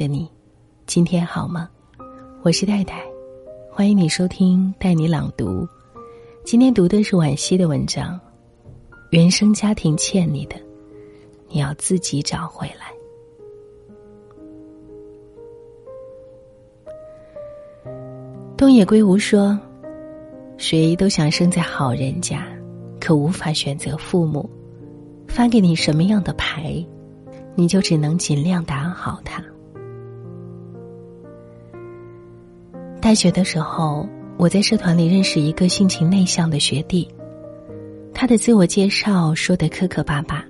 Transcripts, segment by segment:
的你，今天好吗？我是戴戴，欢迎你收听带你朗读。今天读的是惋惜的文章，《原生家庭欠你的，你要自己找回来》。东野圭吾说：“谁都想生在好人家，可无法选择父母发给你什么样的牌。”你就只能尽量打好它。大学的时候，我在社团里认识一个性情内向的学弟，他的自我介绍说的磕磕巴巴，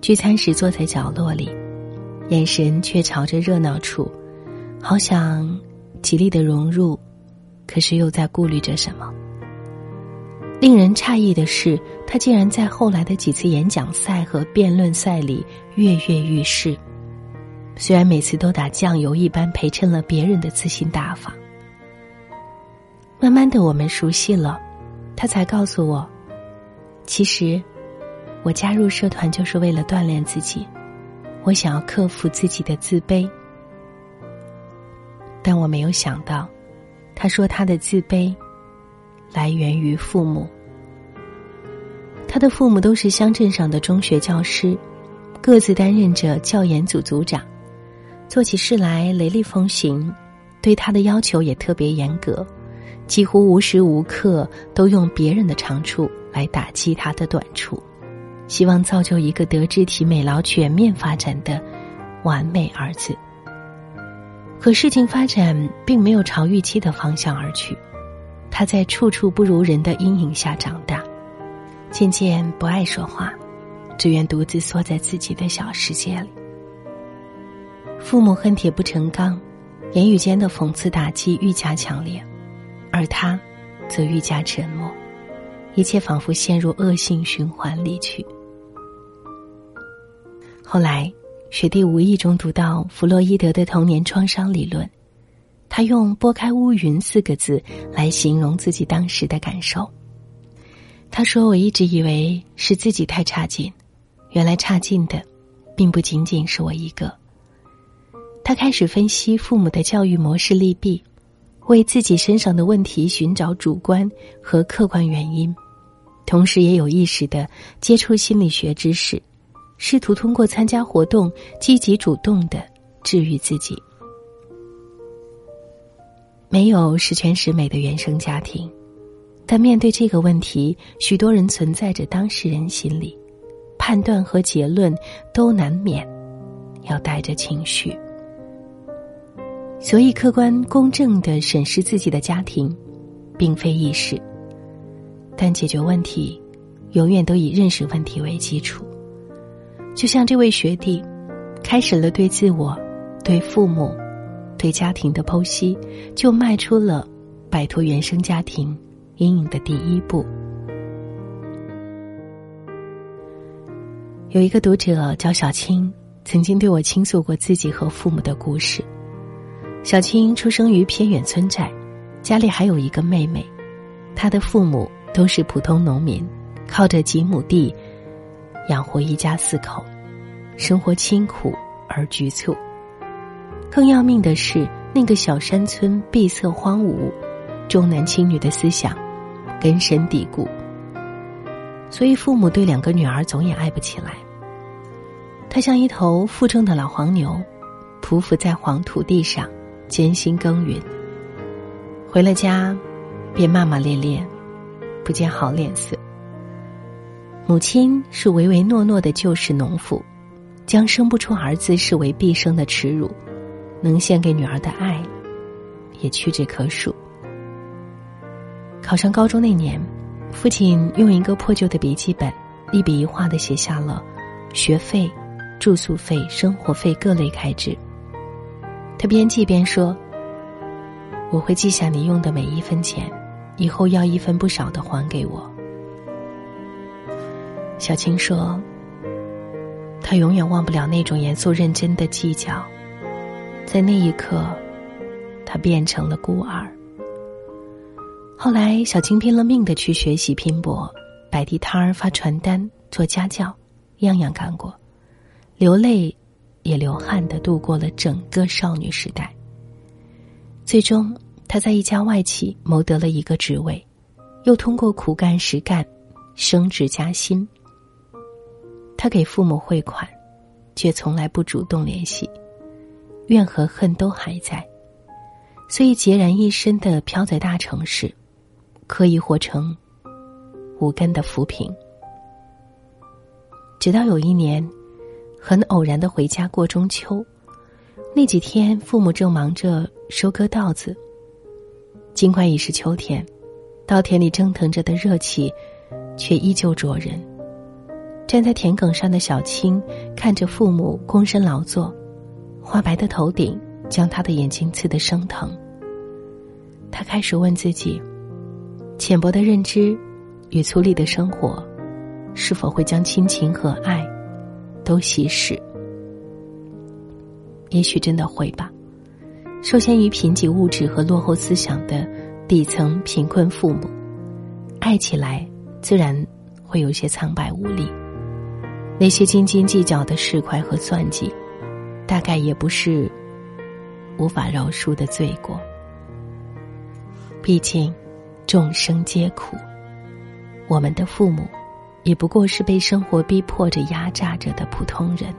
聚餐时坐在角落里，眼神却朝着热闹处，好想极力的融入，可是又在顾虑着什么。令人诧异的是，他竟然在后来的几次演讲赛和辩论赛里跃跃欲试。虽然每次都打酱油一般陪衬了别人的自信大方。慢慢的，我们熟悉了，他才告诉我，其实我加入社团就是为了锻炼自己，我想要克服自己的自卑。但我没有想到，他说他的自卑。来源于父母。他的父母都是乡镇上的中学教师，各自担任着教研组组长，做起事来雷厉风行，对他的要求也特别严格，几乎无时无刻都用别人的长处来打击他的短处，希望造就一个德智体美劳全面发展的完美儿子。可事情发展并没有朝预期的方向而去。他在处处不如人的阴影下长大，渐渐不爱说话，只愿独自缩在自己的小世界里。父母恨铁不成钢，言语间的讽刺打击愈加强烈，而他则愈加沉默，一切仿佛陷入恶性循环里去。后来，雪弟无意中读到弗洛伊德的童年创伤理论。他用“拨开乌云”四个字来形容自己当时的感受。他说：“我一直以为是自己太差劲，原来差劲的，并不仅仅是我一个。”他开始分析父母的教育模式利弊，为自己身上的问题寻找主观和客观原因，同时也有意识的接触心理学知识，试图通过参加活动积极主动的治愈自己。没有十全十美的原生家庭，但面对这个问题，许多人存在着当事人心理，判断和结论都难免要带着情绪。所以，客观公正的审视自己的家庭，并非易事。但解决问题，永远都以认识问题为基础。就像这位学弟，开始了对自我、对父母。对家庭的剖析，就迈出了摆脱原生家庭阴影的第一步。有一个读者叫小青，曾经对我倾诉过自己和父母的故事。小青出生于偏远村寨，家里还有一个妹妹，她的父母都是普通农民，靠着几亩地养活一家四口，生活清苦而局促。更要命的是，那个小山村闭塞荒芜，重男轻女的思想根深蒂固，所以父母对两个女儿总也爱不起来。他像一头负重的老黄牛，匍匐在黄土地上，艰辛耕耘。回了家，便骂骂咧咧，不见好脸色。母亲是唯唯诺诺的旧式农妇，将生不出儿子视为毕生的耻辱。能献给女儿的爱，也屈指可数。考上高中那年，父亲用一个破旧的笔记本，一笔一画的写下了学费、住宿费、生活费各类开支。他边记边说：“我会记下你用的每一分钱，以后要一分不少的还给我。”小青说：“他永远忘不了那种严肃认真的计较。”在那一刻，他变成了孤儿。后来，小青拼了命的去学习拼搏，摆地摊儿、发传单、做家教，样样干过。流泪，也流汗的度过了整个少女时代。最终，她在一家外企谋得了一个职位，又通过苦干实干，升职加薪。她给父母汇款，却从来不主动联系，怨和恨都还在，所以孑然一身的飘在大城市，可以活成无根的浮萍。直到有一年，很偶然的回家过中秋，那几天父母正忙着收割稻子。尽管已是秋天，稻田里蒸腾着的热气，却依旧灼人。站在田埂上的小青看着父母躬身劳作，花白的头顶将他的眼睛刺得生疼。他开始问自己：浅薄的认知与粗粝的生活。是否会将亲情和爱都稀释？也许真的会吧。受限于贫瘠物质和落后思想的底层贫困父母，爱起来自然会有些苍白无力。那些斤斤计较的市侩和算计，大概也不是无法饶恕的罪过。毕竟，众生皆苦，我们的父母。也不过是被生活逼迫着、压榨着的普通人，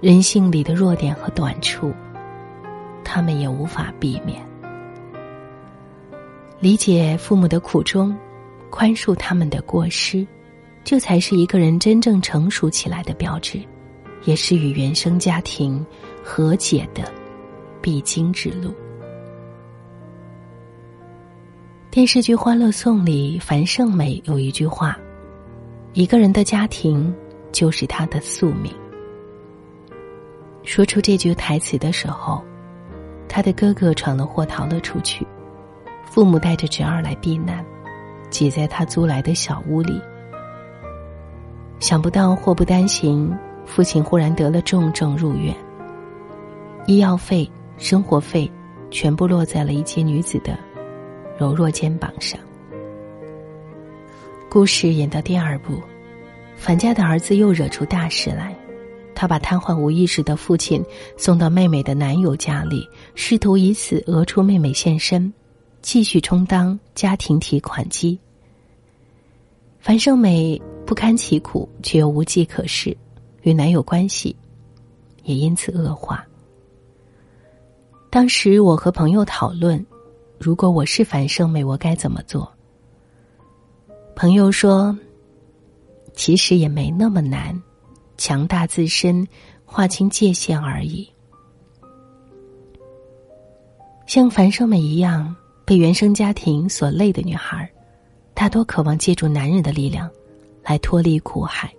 人性里的弱点和短处，他们也无法避免。理解父母的苦衷，宽恕他们的过失，这才是一个人真正成熟起来的标志，也是与原生家庭和解的必经之路。电视剧《欢乐颂》里，樊胜美有一句话。一个人的家庭就是他的宿命。说出这句台词的时候，他的哥哥闯了祸逃了出去，父母带着侄儿来避难，挤在他租来的小屋里。想不到祸不单行，父亲忽然得了重症入院，医药费、生活费全部落在了一介女子的柔弱肩膀上。故事演到第二部，樊家的儿子又惹出大事来。他把瘫痪无意识的父亲送到妹妹的男友家里，试图以此讹出妹妹现身，继续充当家庭提款机。樊胜美不堪其苦，却又无计可施，与男友关系也因此恶化。当时我和朋友讨论，如果我是樊胜美，我该怎么做？朋友说：“其实也没那么难，强大自身，划清界限而已。像樊胜美一样被原生家庭所累的女孩，大多渴望借助男人的力量来脱离苦海。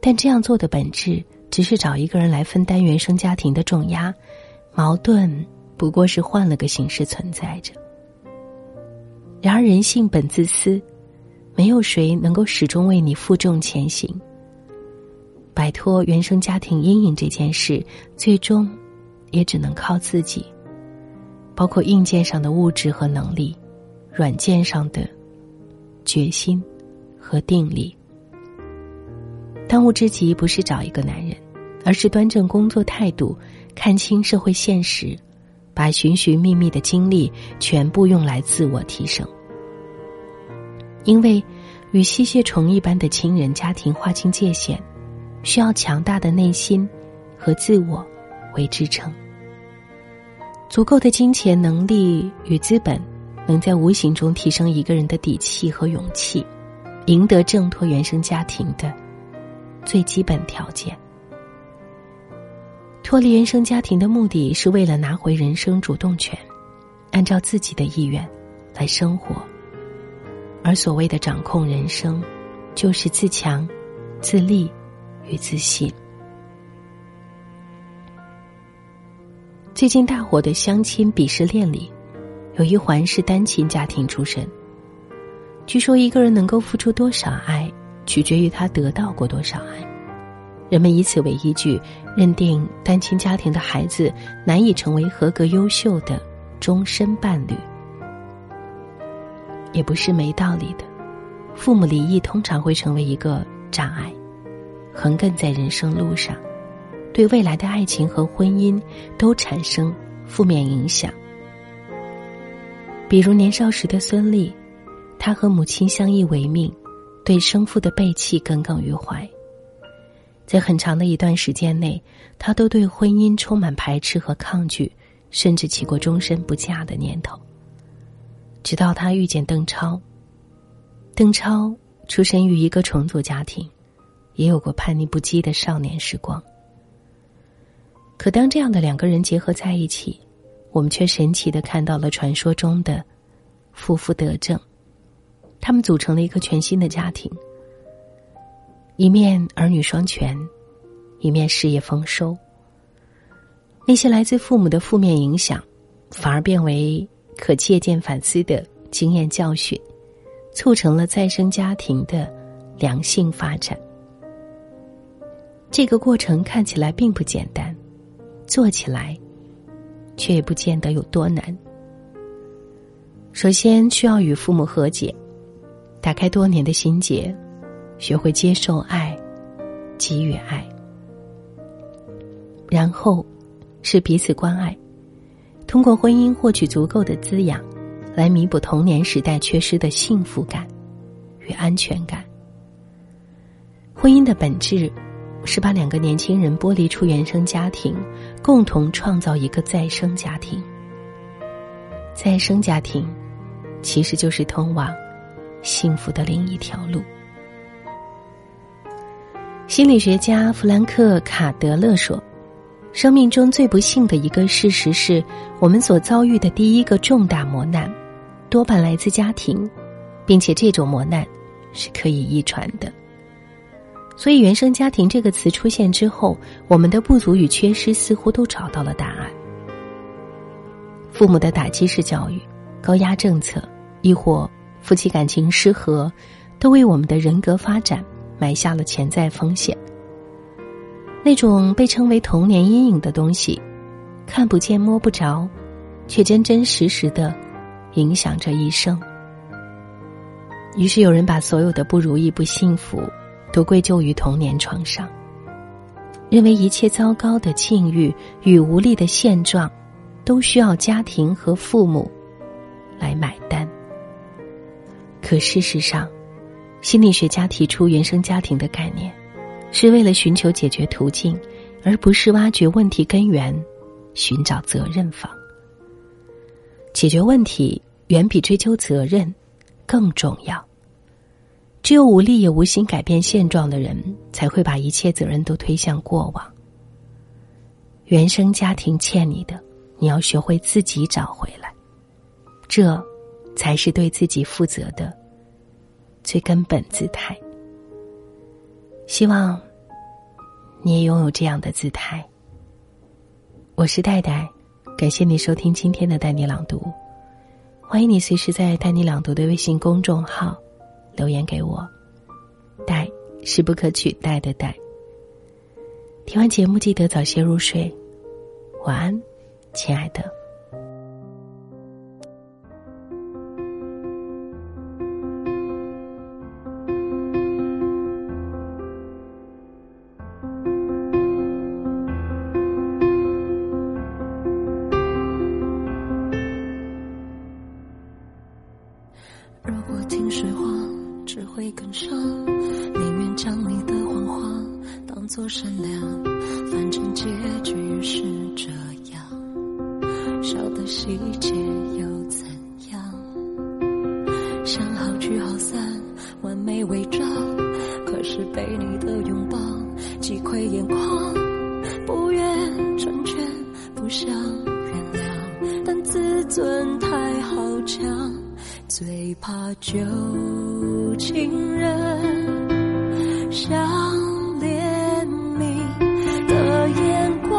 但这样做的本质，只是找一个人来分担原生家庭的重压，矛盾不过是换了个形式存在着。然而，人性本自私。”没有谁能够始终为你负重前行。摆脱原生家庭阴影这件事，最终也只能靠自己。包括硬件上的物质和能力，软件上的决心和定力。当务之急不是找一个男人，而是端正工作态度，看清社会现实，把寻寻觅觅的精力全部用来自我提升。因为，与吸血虫一般的亲人家庭划清界限，需要强大的内心和自我为支撑。足够的金钱能力与资本，能在无形中提升一个人的底气和勇气，赢得挣脱原生家庭的最基本条件。脱离原生家庭的目的是为了拿回人生主动权，按照自己的意愿来生活。而所谓的掌控人生，就是自强、自立与自信。最近大火的相亲鄙视链里，有一环是单亲家庭出身。据说一个人能够付出多少爱，取决于他得到过多少爱。人们以此为依据，认定单亲家庭的孩子难以成为合格优秀的终身伴侣。也不是没道理的，父母离异通常会成为一个障碍，横亘在人生路上。对未来的爱情和婚姻都产生负面影响。比如年少时的孙俪，她和母亲相依为命，对生父的背弃耿耿于怀。在很长的一段时间内，她都对婚姻充满排斥和抗拒，甚至起过终身不嫁的念头。直到他遇见邓超。邓超出身于一个重组家庭，也有过叛逆不羁的少年时光。可当这样的两个人结合在一起，我们却神奇的看到了传说中的夫妇得正。他们组成了一个全新的家庭，一面儿女双全，一面事业丰收。那些来自父母的负面影响，反而变为可借鉴反思的经验教训。促成了再生家庭的良性发展。这个过程看起来并不简单，做起来却也不见得有多难。首先需要与父母和解，打开多年的心结，学会接受爱，给予爱。然后是彼此关爱，通过婚姻获取足够的滋养。来弥补童年时代缺失的幸福感与安全感。婚姻的本质是把两个年轻人剥离出原生家庭，共同创造一个再生家庭。再生家庭其实就是通往幸福的另一条路。心理学家弗兰克·卡德勒说：“生命中最不幸的一个事实是我们所遭遇的第一个重大磨难。”多半来自家庭，并且这种磨难是可以遗传的。所以，原生家庭这个词出现之后，我们的不足与缺失似乎都找到了答案。父母的打击式教育、高压政策，亦或夫妻感情失和，都为我们的人格发展埋下了潜在风险。那种被称为童年阴影的东西，看不见摸不着，却真真实实的。影响着一生。于是有人把所有的不如意、不幸福，都归咎于童年创伤，认为一切糟糕的境遇与无力的现状，都需要家庭和父母来买单。可事实上，心理学家提出原生家庭的概念，是为了寻求解决途径，而不是挖掘问题根源，寻找责任方。解决问题远比追究责任更重要。只有无力也无心改变现状的人，才会把一切责任都推向过往。原生家庭欠你的，你要学会自己找回来，这才是对自己负责的最根本姿态。希望你也拥有这样的姿态。我是戴戴。感谢你收听今天的带你朗读，欢迎你随时在带你朗读的微信公众号留言给我。戴是不可取代的戴。听完节目记得早些入睡，晚安，亲爱的。没伪装，可是被你的拥抱击溃眼眶，不愿成全，不想原谅，但自尊太好强，最怕旧情人想。念你的眼光，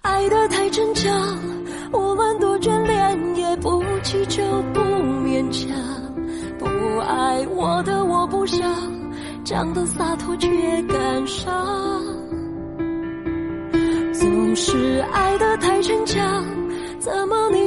爱得太真假不想讲的洒脱，却感伤。总是爱的太逞强，怎么你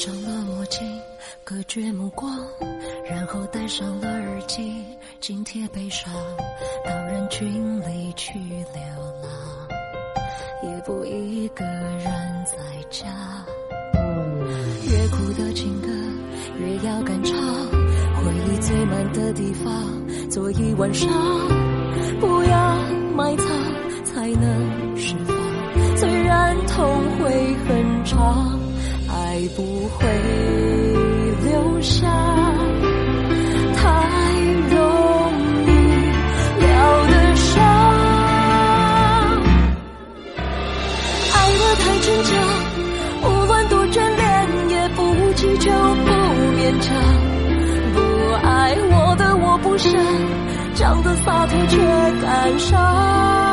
上了墨镜，隔绝目光，然后戴上了耳机，紧贴悲伤，到人群里去流浪，也不一个人在家。越苦的情歌，越要敢唱，回忆最满的地方，坐一晚上，不要埋藏，会留下太容易了的伤。爱的太真假无论多眷恋也不祈求不勉强。不爱我的我不想长得洒脱却感伤。